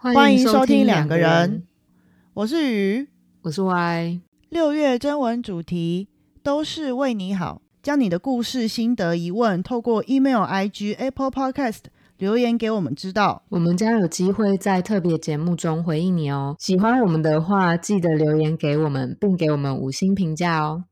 欢迎收听两个个人，我是鱼。我是 Y。六月征文主题都是为你好，将你的故事、心得、疑问透过 email、IG、Apple Podcast 留言给我们知道。我们将有机会在特别节目中回应你哦。喜欢我们的话，记得留言给我们，并给我们五星评价哦。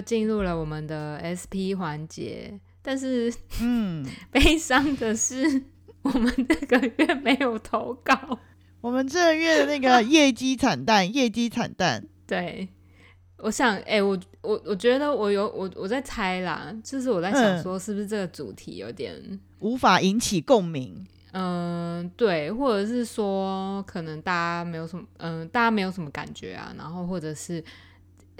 进入了我们的 SP 环节，但是嗯，悲伤的是，我们这个月没有投稿。我们这个月的那个业绩惨淡，业绩惨淡。对，我想，哎、我我我觉得我有我我在猜啦，就是我在想嗯说，是不是这个主题有点，无法引起共鸣。嗯、对，或者是说，可能大家没有什么，嗯、大家没有什么感觉啊，然后或者是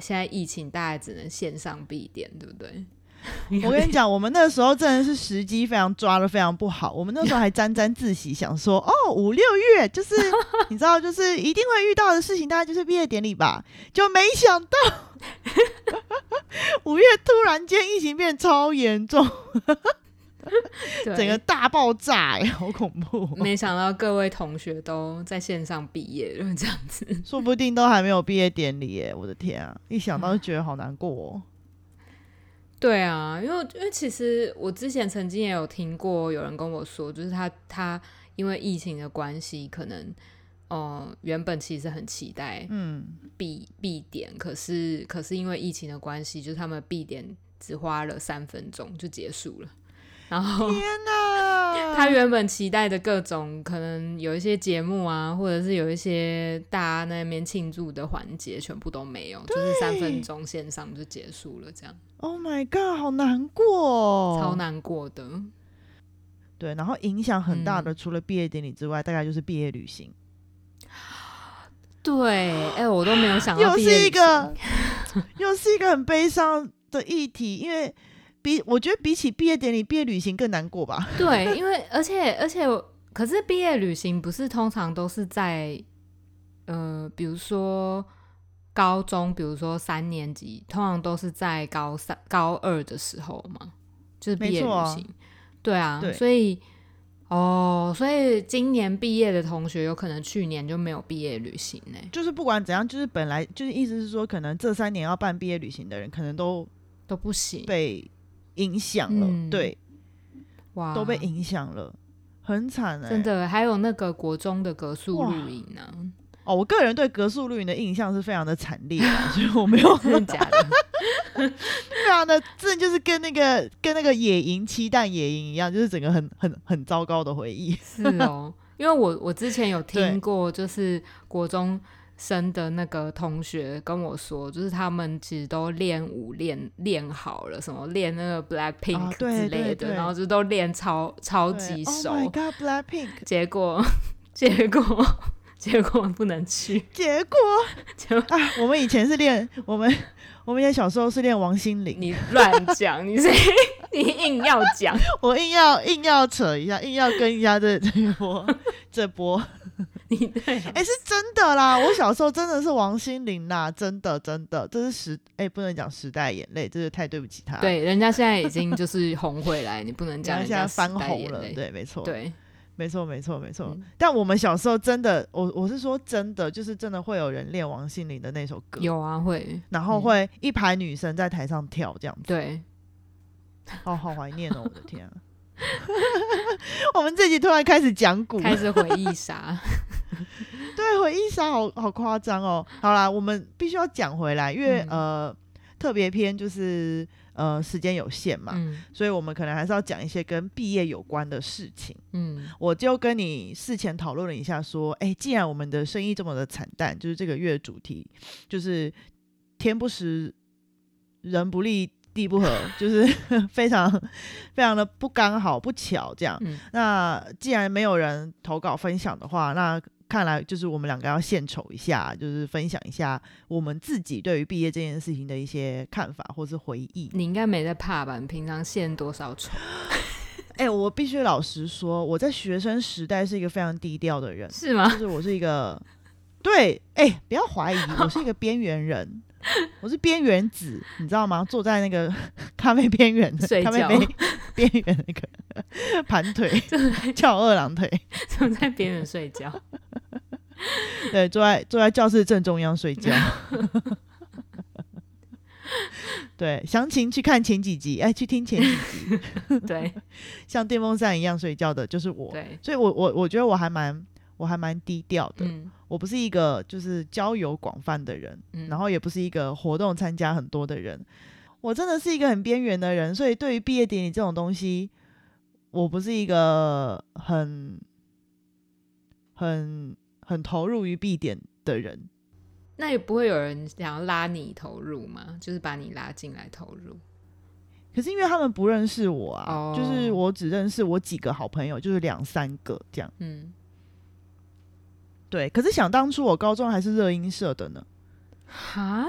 现在疫情，大概只能线上闭点，对不对？我跟你讲，我们那时候真的是时机非常抓的非常不好。我们那时候还沾沾自喜，想说 哦，五六月就是 你知道，就是一定会遇到的事情，大概就是毕业典礼吧。就没想到五月突然间疫情变超严重，对 整个大爆炸、哎，好恐怖哦、没想到各位同学都在线上毕业了，这样子。说不定都还没有毕业典礼耶！我的天啊，一想到就觉得好难过、哦。对啊，因为因为其实我之前曾经也有听过有人跟我说，就是他他因为疫情的关系，可能呃原本其实很期待嗯，闭闭点，可是可是因为疫情的关系，就是他们闭点只花了三分钟就结束了，然后天哪！他原本期待的各种可能有一些节目啊，或者是有一些大家那边庆祝的环节，全部都没有，就是三分钟线上就结束了，这样。Oh my god，好难过、哦，超难过的。对，然后影响很大的，嗯。除了毕业典礼之外，大概就是毕业旅行，对，哎、我都没有想到又是一个，又是一个很悲伤的议题，因为比我觉得比起毕业典礼，毕业旅行更难过吧？对，因为而且而且，可是毕业旅行不是通常都是在呃，比如说高中，比如说三年级，通常都是在高三、高二的时候嘛，就是毕业旅行。对啊，对所以哦，所以今年毕业的同学有可能去年就没有毕业旅行呢、就是不管怎样，就是本来就是意思是说，可能这三年要办毕业旅行的人，可能都都不行。被影响了，嗯。对，哇，都被影响了，很惨哎、真的，还有那个国中的格数哇。露营啊，哦，我个人对格数露营的印象是非常的惨烈啊，所 以我没有 真的假的？非常的，这就是跟那个跟那个野营期蛋野营一样，就是整个很很很糟糕的回忆。是哦，因为我我之前有对。听过，就是国中生的那个同学跟我说，就是他们其实都练舞练练好了，什么练那个 Black Pink 之类的，然后就都练超超级熟 Oh my god, Blackpink！结果结果结果不能去，结果就啊，我们以前是练我们我们以前小时候是练王心凌，你乱讲，你谁 你硬要讲，我硬要硬要扯一下，硬要跟一下这这一波这波，你对啊，哎、是真的啦！我小时候真的是王心凌啦，真的真的，这是时哎、不能讲时代眼泪，这是太对不起她。，对，人家现在已经就是红回来，你不能讲讲现在翻红了，对，没错，对，没错，没错，没错。嗯但我们小时候真的，我我是说真的，就是真的会有人练王心凌的那首歌，有啊会，然后嗯会一排女生在台上跳这样子，对。哦，好怀念哦，我的天啊！我们这集突然开始讲古，开始回忆杀。对回忆杀好好夸张哦。好啦，我们必须要讲回来，因为、嗯呃特别篇就是呃时间有限嘛，嗯所以我们可能还是要讲一些跟毕业有关的事情。嗯我就跟你事前讨论了一下，说，哎，既然我们的生意这么的惨淡，就是这个月主题就是天不时，人不利，地不合，就是 非常非常的不刚好不巧这样。嗯那既然没有人投稿分享的话，那看来就是我们两个要献丑一下，就是分享一下我们自己对于毕业这件事情的一些看法或是回忆。你应该没在怕吧？你平常献多少丑？哎、我必须老实说，我在学生时代是一个非常低调的人，是吗就？是我是一个，对，哎、不要怀疑，我是一个边缘人，我是边缘子，你知道吗？坐在那个 咖啡边缘的睡觉咖啡杯边缘那个盘腿，翘二郎腿，怎么在边缘睡觉。对，坐在坐在教室正中央睡觉。对，详情去看前几集，哎，去听前几集，对像电风扇一样睡觉的就是我。对，所以我我我觉得我还蛮我还蛮低调的，嗯我不是一个就是交友广泛的人，嗯，然后也不是一个活动参加很多的人，我真的是一个很边缘的人，所以对于毕业典礼这种东西，我不是一个很很很投入于必点的人。那也不会有人想要拉你投入吗？就是把你拉进来投入。可是因为他们不认识我啊，哦就是我只认识我几个好朋友，就是两三个这样。嗯，对，可是想当初我高中还是热音社的呢，哈？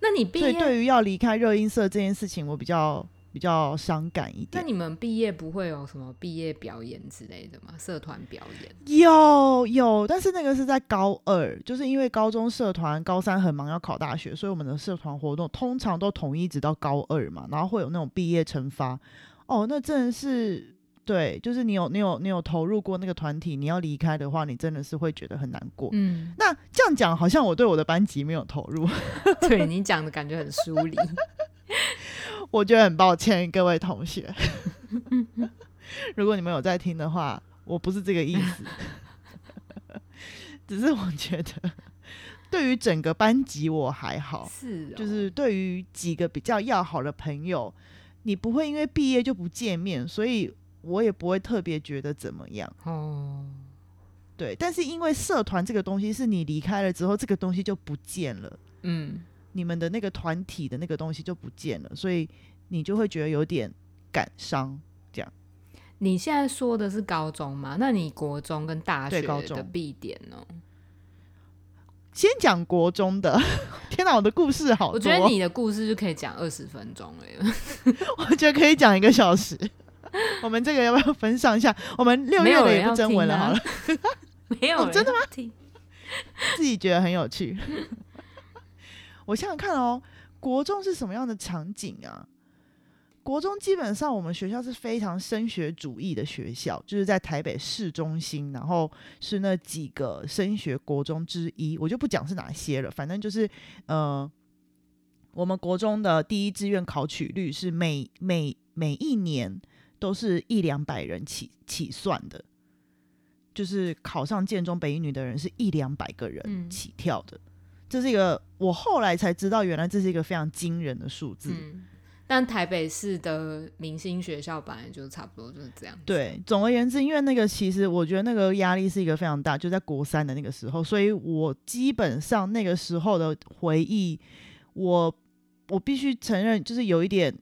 那你毕业？对于要离开热音社这件事情，我比较比较伤感一点。那你们毕业不会有什么毕业表演之类的吗？社团表演？有有，但是那个是在高二，就是因为高中社团高三很忙要考大学，所以我们的社团活动通常都统一直到高二嘛，然后会有那种毕业惩罚。哦，那真的是对，就是你有你有你有投入过那个团体，你要离开的话，你真的是会觉得很难过。嗯，那这样讲，好像我对我的班级没有投入，对你讲的感觉很疏离。我觉得很抱歉各位同学。如果你们有在听的话，我不是这个意思，只是我觉得对于整个班级我还好，是、哦，就是对于几个比较要好的朋友，你不会因为毕业就不见面，所以我也不会特别觉得怎么样。哦，对，但是因为社团这个东西是你离开了之后，这个东西就不见了。嗯，你们的那个团体的那个东西就不见了，所以你就会觉得有点感伤。这样你现在说的是高中吗？那你国中跟大学的必点呢？先讲国中的，天哪，我的故事好多，我觉得你的故事就可以讲二十分钟了。我觉得可以讲一个小时。我们这个要不要分上下？我们六月的也不征文了好了，没有、哦真的吗？自己觉得很有趣。我想想看哦，国中是什么样的场景啊？国中基本上我们学校是非常升学主义的学校，就是在台北市中心，然后是那几个升学国中之一，我就不讲是哪些了，反正就是呃，我们国中的第一志愿考取率是每每每一年都是一两百人起起算的，就是考上建中北一女的人是一两百个人嗯起跳的，这是一个我后来才知道，原来这是一个非常惊人的数字。嗯，但台北市的明星学校本来就差不多就是这样。，对，总而言之，因为那个其实我觉得那个压力是一个非常大，就在国三的那个时候，所以我基本上那个时候的回忆，我我必须承认，就是有一点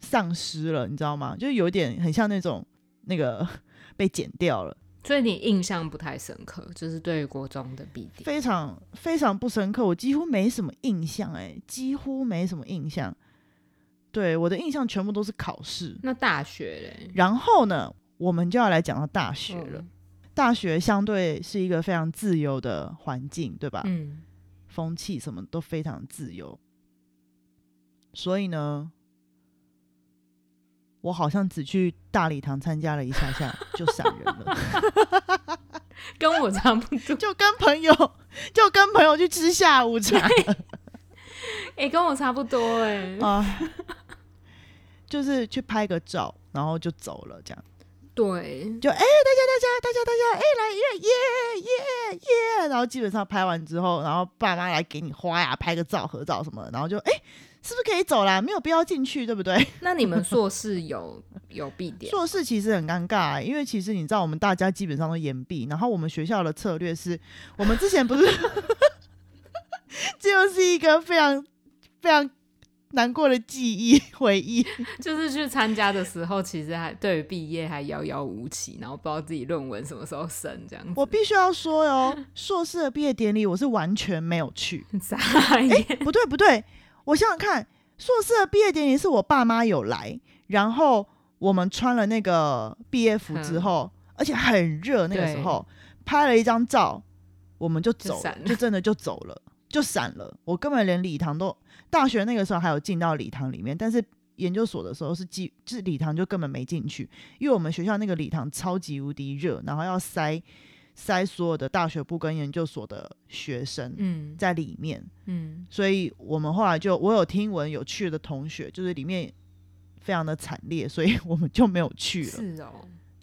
丧失了，你知道吗？就是有一点很像那种那个 被剪掉了，所以你印象不太深刻，就是对于国中的必点。非常非常不深刻，我几乎没什么印象，哎，几乎没什么印象。对，我的印象全部都是考试。那大学嘞？然后呢，我们就要来讲到大学了。嗯大学相对是一个非常自由的环境，对吧？嗯，风气什么都非常自由，所以呢，我好像只去大礼堂参加了一下下就闪人了，跟我差不多。就跟朋友就跟朋友去吃下午茶哎、跟我差不多哎、啊，就是去拍个照，然后就走了，这样对，就哎、大家大家大家大家哎、来耶耶耶耶，然后基本上拍完之后，然后爸妈来给你花呀，拍个照合照什么的，然后就哎、是不是可以走啦？没有必要进去，对不对？那你们硕士有有必点？硕士其实很尴尬、因为其实你知道，我们大家基本上都延毕，然后我们学校的策略是，我们之前不是，这又是一个非常非常难过的记忆回忆。就是去参加的时候，其实还对于毕业还遥遥无期，然后不知道自己论文什么时候审这样子。我必须要说哟，硕士的毕业典礼我是完全没有去。傻眼，不对不对，我想想看，硕士的毕业典礼是我爸妈有来，然后我们穿了那个毕业服之后，而且很热，那个时候拍了一张照，我们就走了，就真的就走了，就散了。我根本连礼堂都，大学那个时候还有进到礼堂里面，但是研究所的时候是进，就是礼堂就根本没进去，因为我们学校那个礼堂超级无敌热，然后要塞塞所有的大学部跟研究所的学生嗯在里面嗯，所以我们后来就我有听闻有去的同学，就是里面。非常的惨烈，所以 我们就没有去了。是哦，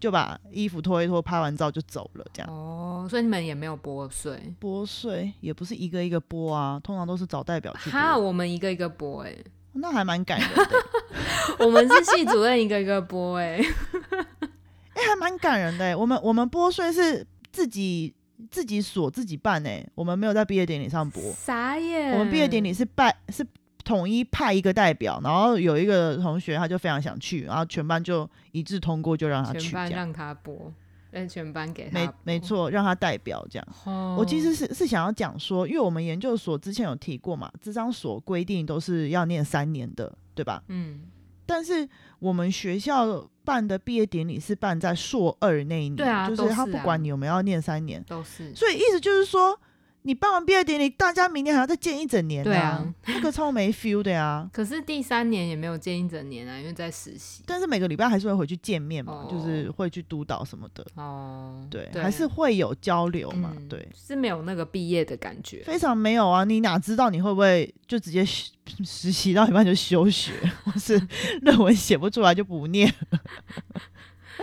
就把衣服脱一脱，拍完照就走了，这样。哦，所以你们也没有拨税？拨税也不是一个一个拨啊，通常都是找代表去。哈，我们一个一个拨，哎，那还蛮感人的。我们是系主任一个一个拨，哎，哎，还蛮感人的。我们我们拨税是自己自己锁自己办，哎，我们没有在毕业典礼上拨。啥耶？我们毕业典礼是办是。统一派一个代表，然后有一个同学他就非常想去，然后全班就一致通过，就让他去。全班让他播，让全班给他。没没错，让他代表这样。我其实是是想要讲说，因为我们研究所之前有提过嘛，这张所规定都是要念三年的，对吧？嗯。但是我们学校办的毕业典礼是办在硕二那一年，对啊，就是他不管你有没有要念三年，都是。所以意思就是说。你办完毕业典礼，大家明年还要再见一整年，对啊，那个超没 feel 的呀。可是第三年也没有见一整年啊，因为在实习。但是每个礼拜还是会回去见面嘛，就是会去督导什么的。哦，对，还是会有交流嘛，对。是没有那个毕业的感觉，非常没有啊！你哪知道你会不会就直接实习到一半就休学，或是论文写不出来就不念？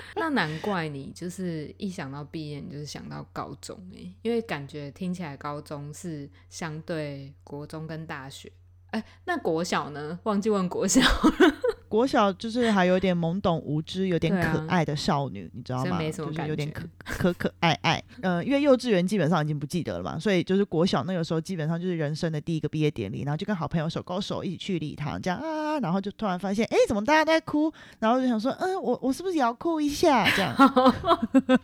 那难怪你就是一想到毕业，你就是想到高中哎，因为感觉听起来高中是相对国中跟大学。哎，那国小呢？忘记问国小。国小就是还有点懵懂无知、有点可爱的少女，你知道吗？就是有点可 可可爱爱。呃，因为幼稚园基本上已经不记得了嘛，所以就是国小那个时候基本上就是人生的第一个毕业典礼，然后就跟好朋友手勾手一起去礼堂，这样啊，然后就突然发现，哎，怎么大家都在哭？然后就想说，嗯，我我是不是也要哭一下？这样。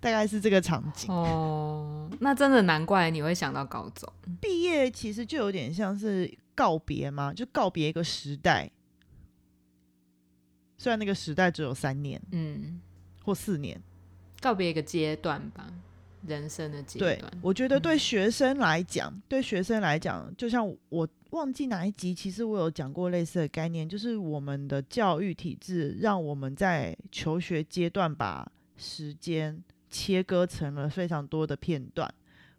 大概是这个场景哦，那真的难怪你会想到高中毕业，其实就有点像是告别吗，就告别一个时代。虽然那个时代只有三年，嗯，或四年，告别一个阶段吧，人生的阶段。我觉得对学生来讲，对学生来讲，就像我忘记哪一集，其实我有讲过类似的概念，就是我们的教育体制让我们在求学阶段把时间。切割成了非常多的片段，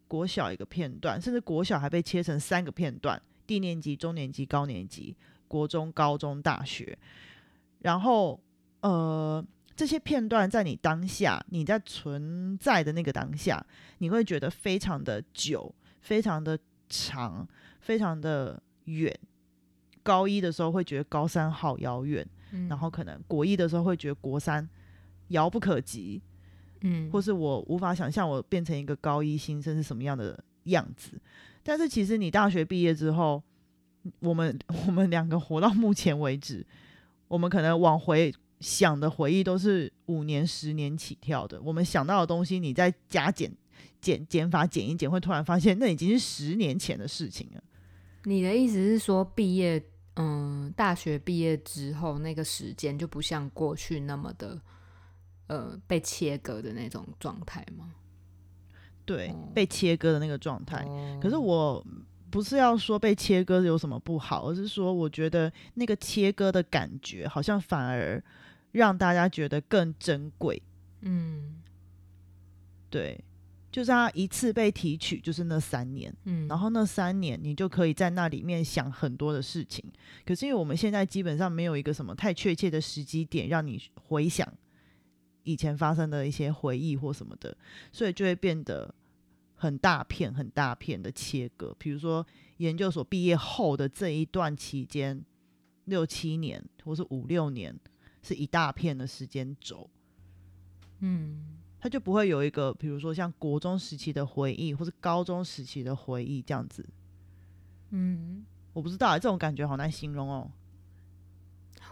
国小一个片段，甚至国小还被切成三个片段：低年级、中年级、高年级、国中、高中、大学。然后，呃，这些片段在你当下，你在存在的那个当下，你会觉得非常的久、非常的长、非常的远。高一的时候会觉得高三好遥远，然后可能国一的时候会觉得国三遥不可及。嗯，或是我无法想象我变成一个高一新生是什么样的样子，但是其实你大学毕业之后，我们我们两个活到目前为止，我们可能往回想的回忆都是五年、十年起跳的。我们想到的东西，你再加减减减法减一减，会突然发现那已经是十年前的事情了。你的意思是说，毕业嗯，大学毕业之后，那个时间就不像过去那么的。呃，被切割的那种状态吗？对，被切割的那个状态。可是我不是要说被切割有什么不好，而是说我觉得那个切割的感觉，好像反而让大家觉得更珍贵。嗯，对，就是他一次被提取，就是那三年。嗯，然后那三年你就可以在那里面想很多的事情。可是因为我们现在基本上没有一个什么太确切的时机点让你回想。以前发生的一些回忆或什么的，所以就会变得很大片、很大片的切割。比如说研究所毕业后的这一段期间，六七年或是五六年，是一大片的时间轴。嗯，他就不会有一个，比如说像国中时期的回忆，或是高中时期的回忆这样子。嗯，我不知道，这种感觉好难形容哦。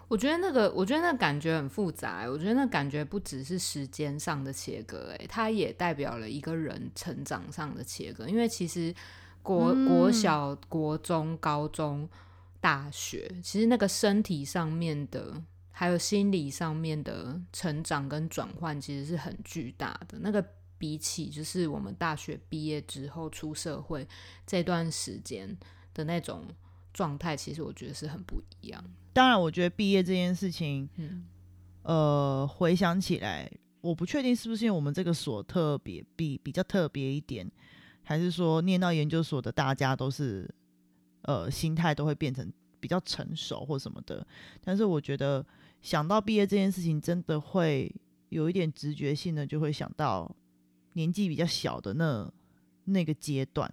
我觉得那个，我觉得那感觉很复杂。我觉得那感觉不只是时间上的切割，哎，它也代表了一个人成长上的切割。因为其实国国小、国中、高中大学，其实那个身体上面的，还有心理上面的成长跟转换，其实是很巨大的。那个比起就是我们大学毕业之后出社会这段时间的那种状态，其实我觉得是很不一样。当然，我觉得毕业这件事情，嗯呃，回想起来，我不确定是不是因为我们这个所特别比比较特别一点，还是说念到研究所的大家都是呃心态都会变成比较成熟或什么的。但是我觉得想到毕业这件事情，真的会有一点直觉性的，就会想到年纪比较小的那那个阶段。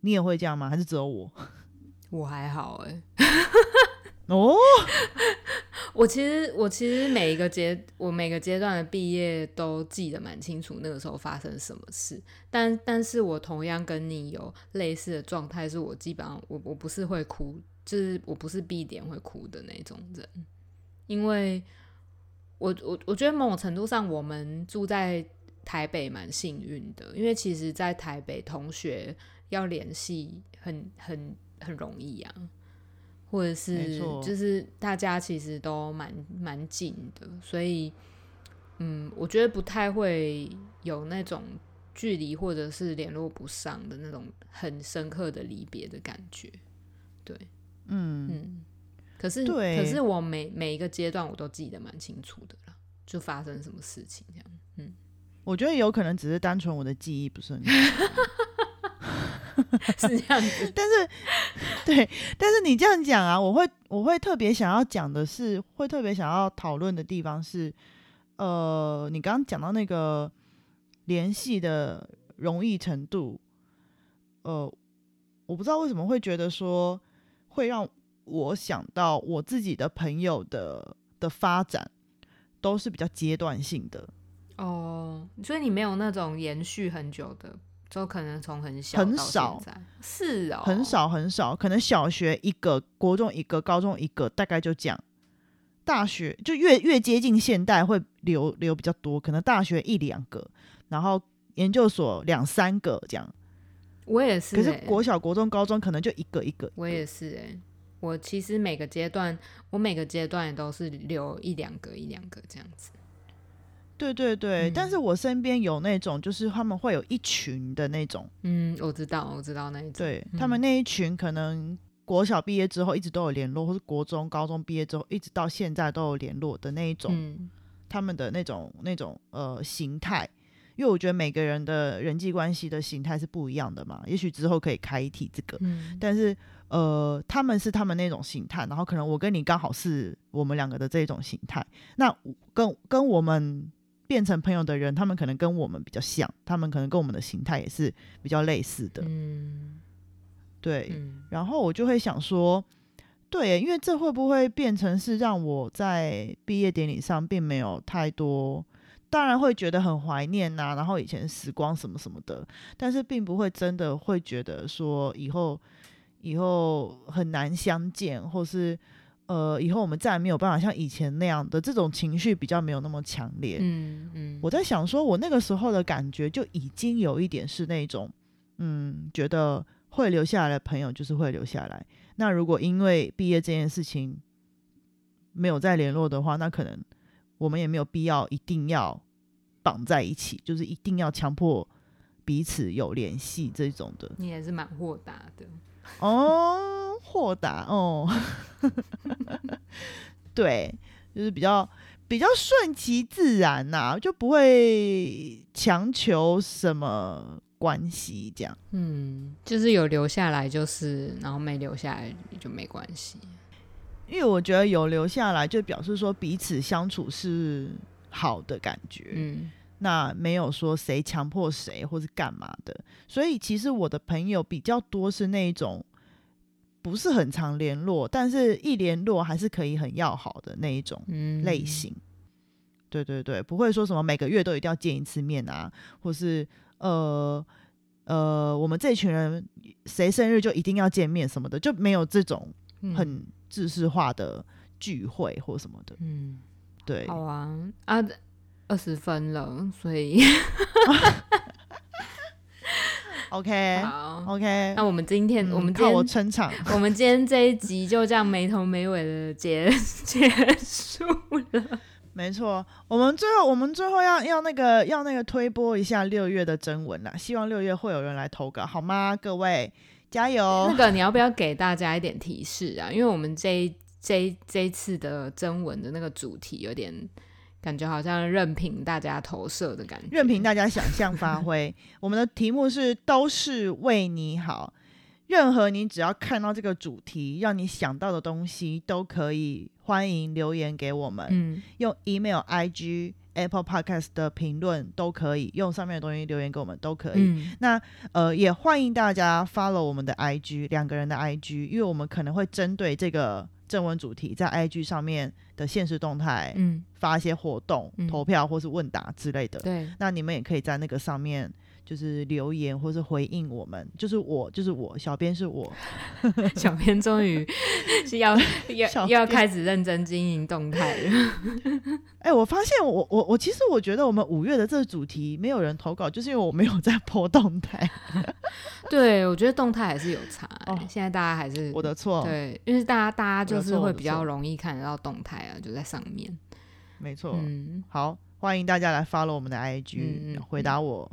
你也会这样吗？还是只有我？我还好哎、哦，我其实我其实每一个阶我每个阶段的毕业都记得蛮清楚，那个时候发生什么事。但但是我同样跟你有类似的状态，是我基本上我我不是会哭，就是我不是必点会哭的那种人，因为我我我觉得某种程度上我们住在台北蛮幸运的，因为其实，在台北同学要联系很很很容易啊。或者是错就是大家其实都蛮蛮近的，所以嗯，我觉得不太会有那种距离或者是联络不上的那种很深刻的离别的感觉。对，嗯，嗯，可是可是我每每一个阶段我都记得蛮清楚的啦，就发生什么事情这样。嗯我觉得有可能只是单纯我的记忆不是很好。是这样子，但是，对，但是你这样讲啊，我会我会特别想要讲的是，会特别想要讨论的地方是，呃，你刚刚讲到那个联系的容易程度，呃，我不知道为什么会觉得说会让我想到我自己的朋友的的发展都是比较阶段性的，哦，所以你没有那种延续很久的，就可能从很小很少，是哦，很少很少，可能小学一个，国中一个，高中一个，大概就这样。大学就越越接近现代会留留比较多，可能大学一两个，然后研究所两三个这样。我也是、可是欸，国小、国中、高中可能就一个一个。我也是哎、我其实每个阶段，我每个阶段也都是留一两个一两个这样子。对对对，嗯但是我身边有那种，就是他们会有一群的那种，嗯，我知道，我知道那一种。对、嗯他们那一群可能国小毕业之后一直都有联络，或是国中、高中毕业之后一直到现在都有联络的那一种。嗯他们的那种那种呃形态，因为我觉得每个人的人际关系的形态是不一样的嘛。也许之后可以开一题这个，嗯但是呃，他们是他们那种形态，然后可能我跟你刚好是我们两个的这种形态。那跟跟我们变成朋友的人，他们可能跟我们比较像，他们可能跟我们的形态也是比较类似的，嗯对。嗯然后我就会想说，对，因为这会不会变成是让我在毕业典礼上并没有太多，当然会觉得很怀念呐、然后以前时光什么什么的，但是并不会真的会觉得说以后以后很难相见，或是呃以后我们再也没有办法像以前那样的这种情绪比较没有那么强烈。嗯嗯，我在想说，我那个时候的感觉就已经有一点是那种，嗯，觉得会留下来的朋友就是会留下来。那如果因为毕业这件事情没有再联络的话，那可能我们也没有必要一定要绑在一起，就是一定要强迫彼此有联系这种的。你也是蛮豁达的。哦，豁达哦，对，就是比较比较顺其自然呐、就不会强求什么关系这样。嗯，就是有留下来就是，然后没留下来就没关系。因为我觉得有留下来，就表示说彼此相处是好的感觉。嗯那没有说谁强迫谁或是干嘛的，所以其实我的朋友比较多是那一种不是很常联络，但是一联络还是可以很要好的那一种嗯，类型。对对对，不会说什么每个月都一定要见一次面啊，或是呃呃，我们这群人谁生日就一定要见面什么的，就没有这种嗯。很制式化的聚会或什么的。嗯，对，好啊。啊，二十分了，所以 OK 好，OK，那我们今天、嗯我们今靠我天撑场。我们今天这一集就这样没头没尾的结结束了。没错，我们最后我们最后要要那个要那个推播一下六月的征文啦，希望六月会有人来投稿，好吗？各位加油那油！个你要不要给大家一点提示啊？因为我们这一这一这一次的征文的那个主题有点感觉好像任凭大家投射的感觉，任凭大家想象发挥。我们的题目是都是为你好，任何你只要看到这个主题，让你想到的东西都可以欢迎留言给我们，嗯。用 email、IG、Apple Podcast 的评论都可以，用上面的东西留言给我们都可以。嗯。那呃，也欢迎大家 follow 我们的 IG，两个人的 IG，因为我们可能会针对这个正文主题，在 IG 上面的现实动态、嗯，发一些活动、嗯。投票或是问答之类的。对，那你们也可以在那个上面就是留言或是回应我们，就是我，就是我，小编是我，小编终于 是要要要开始认真经营动态了。哎、我发现我我我其实我觉得我们五月的这个主题没有人投稿，就是因为我没有在播动态，对，我觉得动态还是有差、欸哦现在大家还是我的错，对，因为大家大家就是会比较容易看得到动态啊，就在上面。没错。嗯，好，欢迎大家来 follow 我们的 IG，、回答我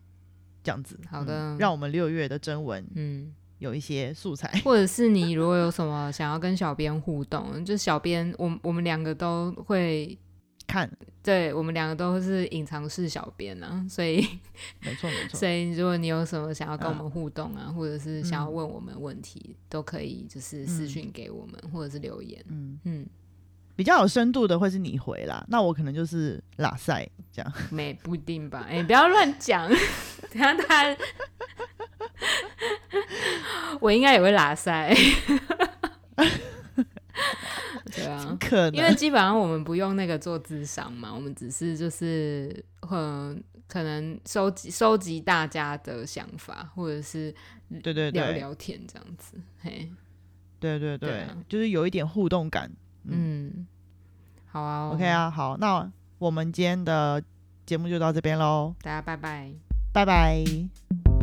这样子。好的。嗯让我们六月的征文嗯，有一些素材。或者是你如果有什么想要跟小编互动，就小编，我我们两个都会，看，对我们两个都是隐藏式小编啊，所以 没错没错。所，以如果你有什么想要跟我嗯们互动啊，或者是想要嗯。问我们问题，都可以就是私嗯讯给我们，或者是留言。嗯，嗯，比较有深度的会是你回啦，那我可能就是拉塞这样。没不一定吧？哎、不要乱讲，等一下他，我应该也会拉塞。对啊，可因为基本上我们不用那个做智商嘛，我们只是就是很可能收集收集大家的想法，或者是对对对聊聊天这样子。嘿，对对对，就是有一点互动感。嗯，好啊 OK，啊，好，那我们今天的节目就到这边喽，大家拜拜。拜拜。